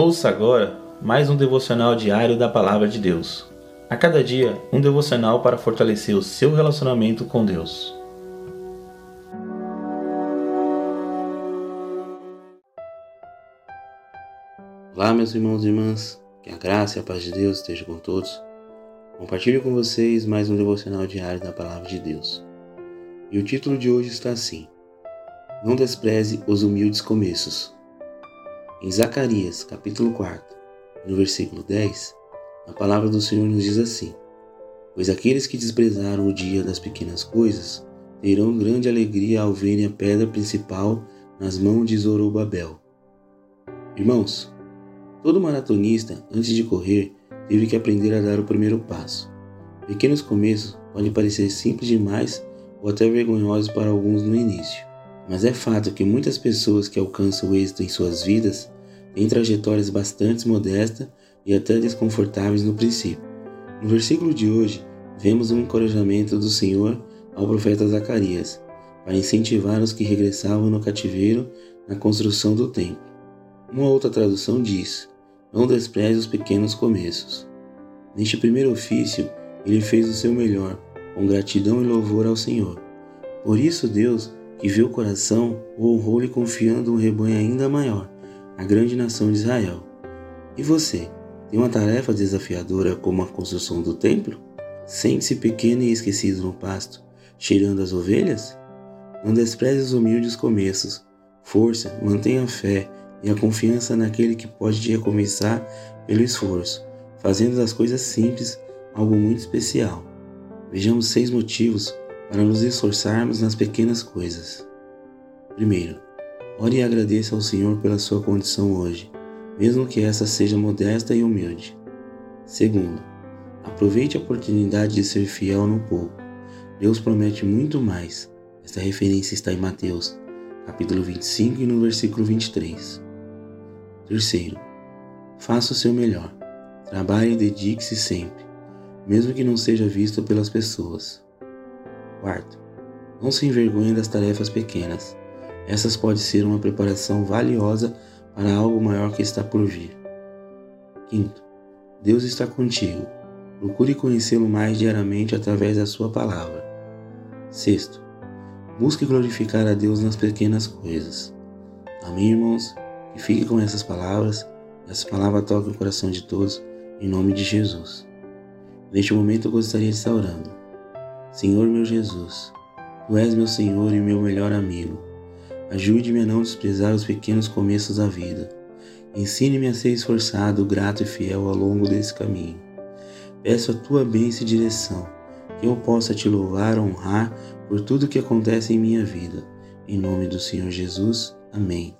Ouça agora mais um devocional diário da Palavra de Deus. A cada dia, um devocional para fortalecer o seu relacionamento com Deus. Olá, meus irmãos e irmãs, que a graça e a paz de Deus estejam com todos. Compartilho com vocês mais um devocional diário da Palavra de Deus. E o título de hoje está assim: Não despreze os humildes começos. Em Zacarias, capítulo 4, no versículo 10, a palavra do Senhor nos diz assim: Pois aqueles que desprezaram o dia das pequenas coisas terão grande alegria ao verem a pedra principal nas mãos de Zorobabel. Irmãos, todo maratonista, antes de correr, teve que aprender a dar o primeiro passo. Pequenos começos podem parecer simples demais ou até vergonhosos para alguns no início. Mas é fato que muitas pessoas que alcançam o êxito em suas vidas têm trajetórias bastante modestas e até desconfortáveis no princípio. No versículo de hoje, vemos um encorajamento do Senhor ao profeta Zacarias para incentivar os que regressavam no cativeiro na construção do templo. Uma outra tradução diz: Não despreze os pequenos começos. Neste primeiro ofício, ele fez o seu melhor, com gratidão e louvor ao Senhor. Por isso, Deus que viu o coração, o honrou-lhe confiando um rebanho ainda maior, a grande nação de Israel. E você, tem uma tarefa desafiadora como a construção do templo? Sente-se pequeno e esquecido no pasto, cheirando as ovelhas? Não despreze os humildes começos. Força, mantenha a fé e a confiança naquele que pode te recomeçar pelo esforço, fazendo das coisas simples algo muito especial. Vejamos seis motivos para nos esforçarmos nas pequenas coisas. Primeiro, ore e agradeça ao Senhor pela sua condição hoje, mesmo que essa seja modesta e humilde. Segundo, aproveite a oportunidade de ser fiel no pouco. Deus promete muito mais. Esta referência está em Mateus, capítulo 25 e no versículo 23. Terceiro, faça o seu melhor. Trabalhe e dedique-se sempre, mesmo que não seja visto pelas pessoas. Quarto, não se envergonhe das tarefas pequenas. Essas podem ser uma preparação valiosa para algo maior que está por vir. Quinto, Deus está contigo. Procure conhecê-lo mais diariamente através da sua palavra. Sexto, busque glorificar a Deus nas pequenas coisas. Amém, irmãos? Que fique com essas palavras. Essa palavra toque o coração de todos, em nome de Jesus. Neste momento eu gostaria de estar orando. Senhor meu Jesus, Tu és meu Senhor e meu melhor amigo. Ajude-me a não desprezar os pequenos começos da vida. Ensine-me a ser esforçado, grato e fiel ao longo desse caminho. Peço a tua bênção e direção, que eu possa te louvar, honrar por tudo que acontece em minha vida. Em nome do Senhor Jesus. Amém.